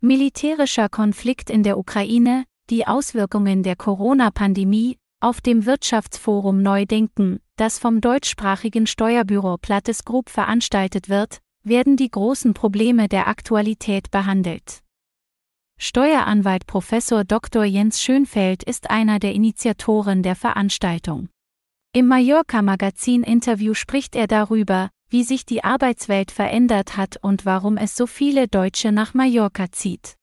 Militärischer Konflikt in der Ukraine, die Auswirkungen der Corona-Pandemie, auf dem Wirtschaftsforum Neudenken, das vom deutschsprachigen Steuerbüro Plattes Group veranstaltet wird, werden die großen Probleme der Aktualität behandelt. Steueranwalt Prof. Dr. Jens Schönfeld ist einer der Initiatoren der Veranstaltung. Im Mallorca-Magazin-Interview spricht er darüber, wie sich die Arbeitswelt verändert hat und warum es so viele Deutsche nach Mallorca zieht.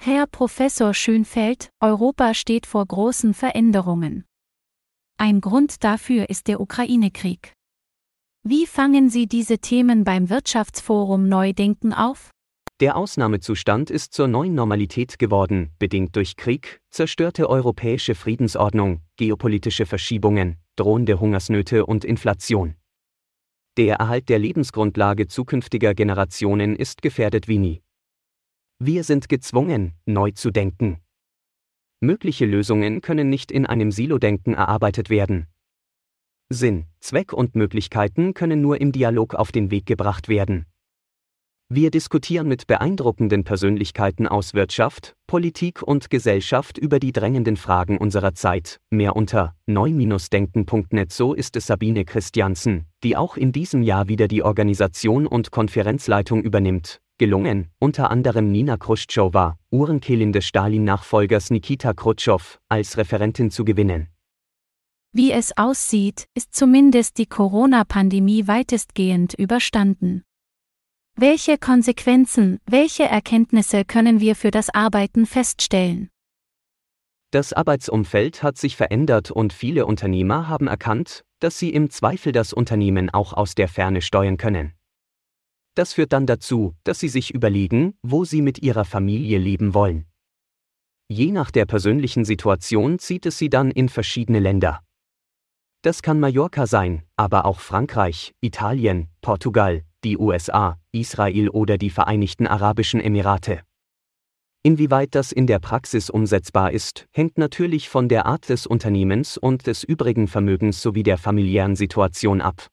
Herr Professor Schönfeld, Europa steht vor großen Veränderungen. Ein Grund dafür ist der Ukraine-Krieg. Wie fangen Sie diese Themen beim Wirtschaftsforum Neudenken auf? Der Ausnahmezustand ist zur neuen Normalität geworden, bedingt durch Krieg, zerstörte europäische Friedensordnung, geopolitische Verschiebungen, drohende Hungersnöte und Inflation. Der Erhalt der Lebensgrundlage zukünftiger Generationen ist gefährdet wie nie. Wir sind gezwungen, neu zu denken. Mögliche Lösungen können nicht in einem Silo-Denken erarbeitet werden. Sinn, Zweck und Möglichkeiten können nur im Dialog auf den Weg gebracht werden. Wir diskutieren mit beeindruckenden Persönlichkeiten aus Wirtschaft, Politik und Gesellschaft über die drängenden Fragen unserer Zeit. Mehr unter neu-denken.net. So ist es Sabine Christiansen, die auch in diesem Jahr wieder die Organisation und Konferenzleitung übernimmt. Gelungen, unter anderem Nina Khrushcheva, Uhrenkehlin des Stalin-Nachfolgers Nikita Khrushchev, als Referentin zu gewinnen. Wie es aussieht, ist zumindest die Corona-Pandemie weitestgehend überstanden. Welche Konsequenzen, welche Erkenntnisse können wir für das Arbeiten feststellen? Das Arbeitsumfeld hat sich verändert und viele Unternehmer haben erkannt, dass sie im Zweifel das Unternehmen auch aus der Ferne steuern können. Das führt dann dazu, dass sie sich überlegen, wo sie mit ihrer Familie leben wollen. Je nach der persönlichen Situation zieht es sie dann in verschiedene Länder. Das kann Mallorca sein, aber auch Frankreich, Italien, Portugal, die USA, Israel oder die Vereinigten Arabischen Emirate. Inwieweit das in der Praxis umsetzbar ist, hängt natürlich von der Art des Unternehmens und des übrigen Vermögens sowie der familiären Situation ab.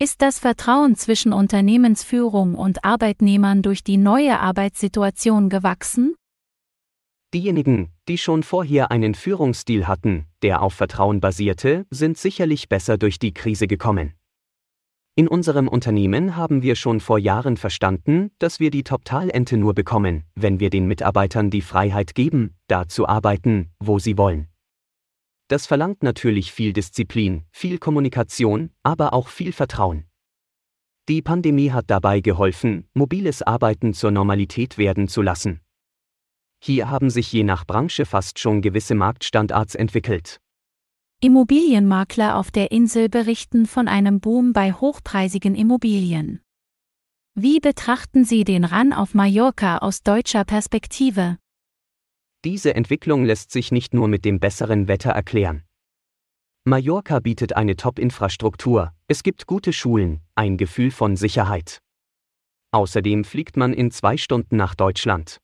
Ist das Vertrauen zwischen Unternehmensführung und Arbeitnehmern durch die neue Arbeitssituation gewachsen? Diejenigen, die schon vorher einen Führungsstil hatten, der auf Vertrauen basierte, sind sicherlich besser durch die Krise gekommen. In unserem Unternehmen haben wir schon vor Jahren verstanden, dass wir die Top-Talente nur bekommen, wenn wir den Mitarbeitern die Freiheit geben, da zu arbeiten, wo sie wollen. Das verlangt natürlich viel Disziplin, viel Kommunikation, aber auch viel Vertrauen. Die Pandemie hat dabei geholfen, mobiles Arbeiten zur Normalität werden zu lassen. Hier haben sich je nach Branche fast schon gewisse Marktstandards entwickelt. Immobilienmakler auf der Insel berichten von einem Boom bei hochpreisigen Immobilien. Wie betrachten Sie den Run auf Mallorca aus deutscher Perspektive? Diese Entwicklung lässt sich nicht nur mit dem besseren Wetter erklären. Mallorca bietet eine Top-Infrastruktur, es gibt gute Schulen, ein Gefühl von Sicherheit. Außerdem fliegt man in zwei Stunden nach Deutschland.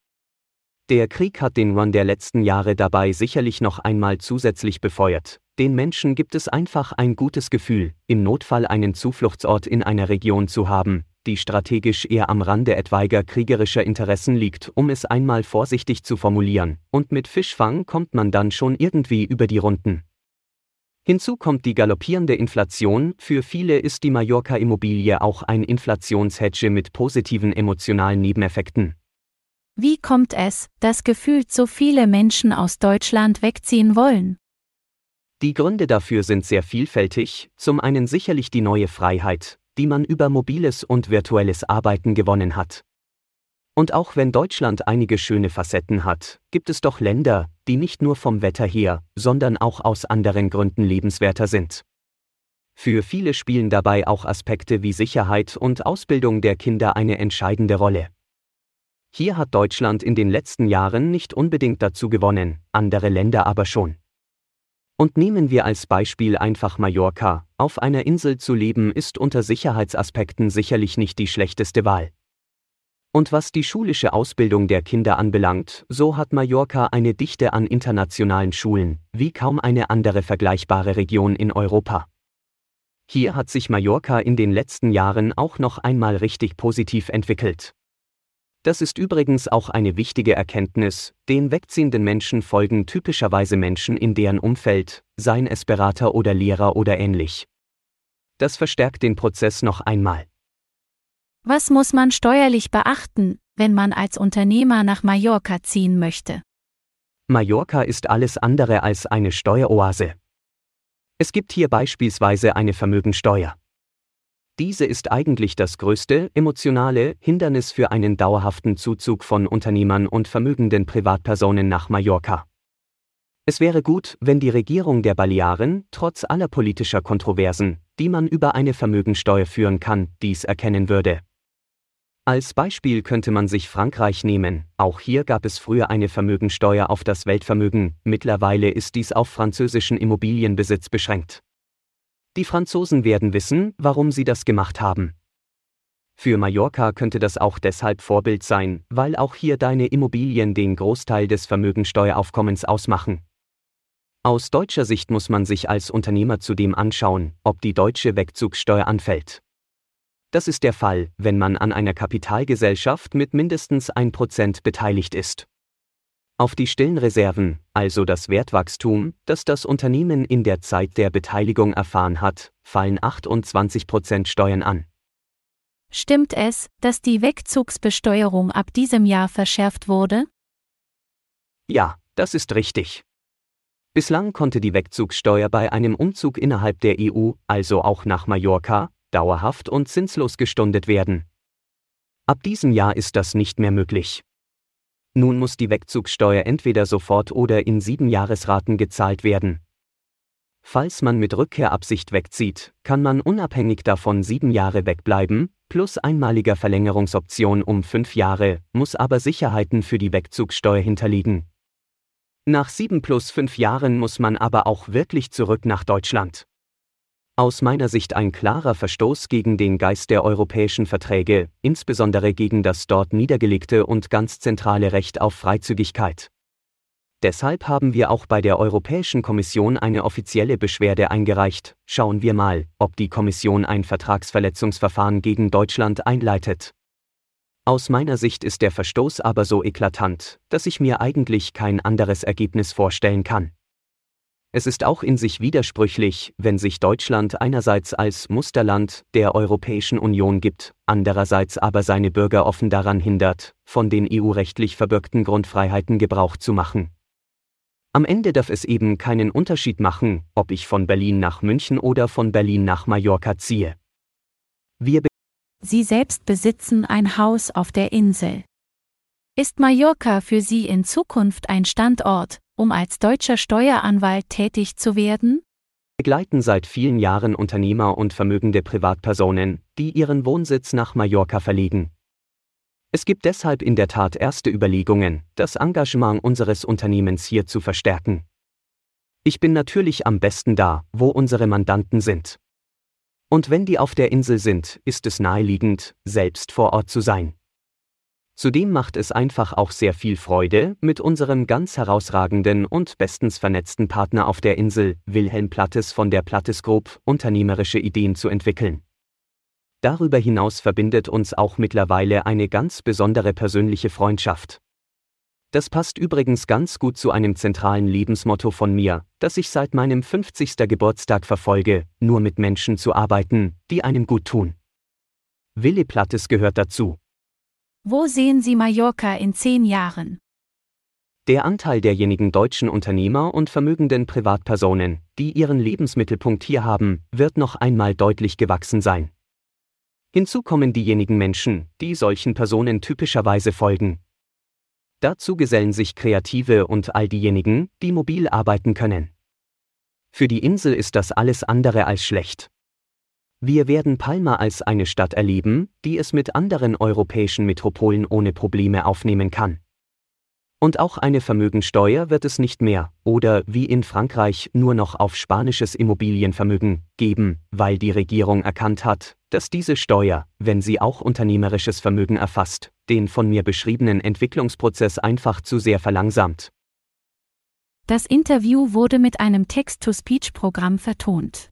Der Krieg hat den Run der letzten Jahre dabei sicherlich noch einmal zusätzlich befeuert, den Menschen gibt es einfach ein gutes Gefühl, im Notfall einen Zufluchtsort in einer Region zu haben, die strategisch eher am Rande etwaiger kriegerischer Interessen liegt, um es einmal vorsichtig zu formulieren, und mit Fischfang kommt man dann schon irgendwie über die Runden. Hinzu kommt die galoppierende Inflation, für viele ist die Mallorca-Immobilie auch ein Inflationshedge mit positiven emotionalen Nebeneffekten. Wie kommt es, dass gefühlt so viele Menschen aus Deutschland wegziehen wollen? Die Gründe dafür sind sehr vielfältig, zum einen sicherlich die neue Freiheit, die man über mobiles und virtuelles Arbeiten gewonnen hat. Und auch wenn Deutschland einige schöne Facetten hat, gibt es doch Länder, die nicht nur vom Wetter her, sondern auch aus anderen Gründen lebenswerter sind. Für viele spielen dabei auch Aspekte wie Sicherheit und Ausbildung der Kinder eine entscheidende Rolle. Hier hat Deutschland in den letzten Jahren nicht unbedingt dazu gewonnen, andere Länder aber schon. Und nehmen wir als Beispiel einfach Mallorca, auf einer Insel zu leben ist unter Sicherheitsaspekten sicherlich nicht die schlechteste Wahl. Und was die schulische Ausbildung der Kinder anbelangt, so hat Mallorca eine Dichte an internationalen Schulen, wie kaum eine andere vergleichbare Region in Europa. Hier hat sich Mallorca in den letzten Jahren auch noch einmal richtig positiv entwickelt. Das ist übrigens auch eine wichtige Erkenntnis, den wegziehenden Menschen folgen typischerweise Menschen in deren Umfeld, seien es Berater oder Lehrer oder ähnlich. Das verstärkt den Prozess noch einmal. Was muss man steuerlich beachten, wenn man als Unternehmer nach Mallorca ziehen möchte? Mallorca ist alles andere als eine Steueroase. Es gibt hier beispielsweise eine Vermögensteuer. Diese ist eigentlich das größte emotionale Hindernis für einen dauerhaften Zuzug von Unternehmern und vermögenden Privatpersonen nach Mallorca. Es wäre gut, wenn die Regierung der Balearen, trotz aller politischer Kontroversen, die man über eine Vermögensteuer führen kann, dies erkennen würde. Als Beispiel könnte man sich Frankreich nehmen, auch hier gab es früher eine Vermögensteuer auf das Weltvermögen, mittlerweile ist dies auf französischen Immobilienbesitz beschränkt. Die Franzosen werden wissen, warum sie das gemacht haben. Für Mallorca könnte das auch deshalb Vorbild sein, weil auch hier deine Immobilien den Großteil des Vermögensteueraufkommens ausmachen. Aus deutscher Sicht muss man sich als Unternehmer zudem anschauen, ob die deutsche Wegzugssteuer anfällt. Das ist der Fall, wenn man an einer Kapitalgesellschaft mit mindestens 1% beteiligt ist. Auf die stillen Reserven, also das Wertwachstum, das das Unternehmen in der Zeit der Beteiligung erfahren hat, fallen 28% Steuern an. Stimmt es, dass die Wegzugsbesteuerung ab diesem Jahr verschärft wurde? Ja, das ist richtig. Bislang konnte die Wegzugssteuer bei einem Umzug innerhalb der EU, also auch nach Mallorca, dauerhaft und zinslos gestundet werden. Ab diesem Jahr ist das nicht mehr möglich. Nun muss die Wegzugssteuer entweder sofort oder in sieben Jahresraten gezahlt werden. Falls man mit Rückkehrabsicht wegzieht, kann man unabhängig davon sieben Jahre wegbleiben, plus einmaliger Verlängerungsoption um fünf Jahre, muss aber Sicherheiten für die Wegzugssteuer hinterliegen. Nach sieben plus fünf Jahren muss man aber auch wirklich zurück nach Deutschland. Aus meiner Sicht ein klarer Verstoß gegen den Geist der europäischen Verträge, insbesondere gegen das dort niedergelegte und ganz zentrale Recht auf Freizügigkeit. Deshalb haben wir auch bei der Europäischen Kommission eine offizielle Beschwerde eingereicht. Schauen wir mal, ob die Kommission ein Vertragsverletzungsverfahren gegen Deutschland einleitet. Aus meiner Sicht ist der Verstoß aber so eklatant, dass ich mir eigentlich kein anderes Ergebnis vorstellen kann. Es ist auch in sich widersprüchlich, wenn sich Deutschland einerseits als Musterland der Europäischen Union gibt, andererseits aber seine Bürger offen daran hindert, von den EU-rechtlich verbürgten Grundfreiheiten Gebrauch zu machen. Am Ende darf es eben keinen Unterschied machen, ob ich von Berlin nach München oder von Berlin nach Mallorca ziehe. Wir Sie selbst besitzen ein Haus auf der Insel. Ist Mallorca für Sie in Zukunft ein Standort, um als deutscher Steueranwalt tätig zu werden? begleiten seit vielen Jahren Unternehmer und vermögende Privatpersonen, die ihren Wohnsitz nach Mallorca verlegen. Es gibt deshalb in der Tat erste Überlegungen, das Engagement unseres Unternehmens hier zu verstärken. Ich bin natürlich am besten da, wo unsere Mandanten sind. Und wenn die auf der Insel sind, ist es naheliegend, selbst vor Ort zu sein. Zudem macht es einfach auch sehr viel Freude, mit unserem ganz herausragenden und bestens vernetzten Partner auf der Insel, Wilhelm Plattes von der Plattes Group, unternehmerische Ideen zu entwickeln. Darüber hinaus verbindet uns auch mittlerweile eine ganz besondere persönliche Freundschaft. Das passt übrigens ganz gut zu einem zentralen Lebensmotto von mir, das ich seit meinem 50. Geburtstag verfolge, nur mit Menschen zu arbeiten, die einem gut tun. Willi Plattes gehört dazu. Wo sehen Sie Mallorca in zehn Jahren? Der Anteil derjenigen deutschen Unternehmer und vermögenden Privatpersonen, die ihren Lebensmittelpunkt hier haben, wird noch einmal deutlich gewachsen sein. Hinzu kommen diejenigen Menschen, die solchen Personen typischerweise folgen. Dazu gesellen sich Kreative und all diejenigen, die mobil arbeiten können. Für die Insel ist das alles andere als schlecht. Wir werden Palma als eine Stadt erleben, die es mit anderen europäischen Metropolen ohne Probleme aufnehmen kann. Und auch eine Vermögensteuer wird es nicht mehr, oder wie in Frankreich nur noch auf spanisches Immobilienvermögen geben, weil die Regierung erkannt hat, dass diese Steuer, wenn sie auch unternehmerisches Vermögen erfasst, den von mir beschriebenen Entwicklungsprozess einfach zu sehr verlangsamt. Das Interview wurde mit einem Text-to-Speech-Programm vertont.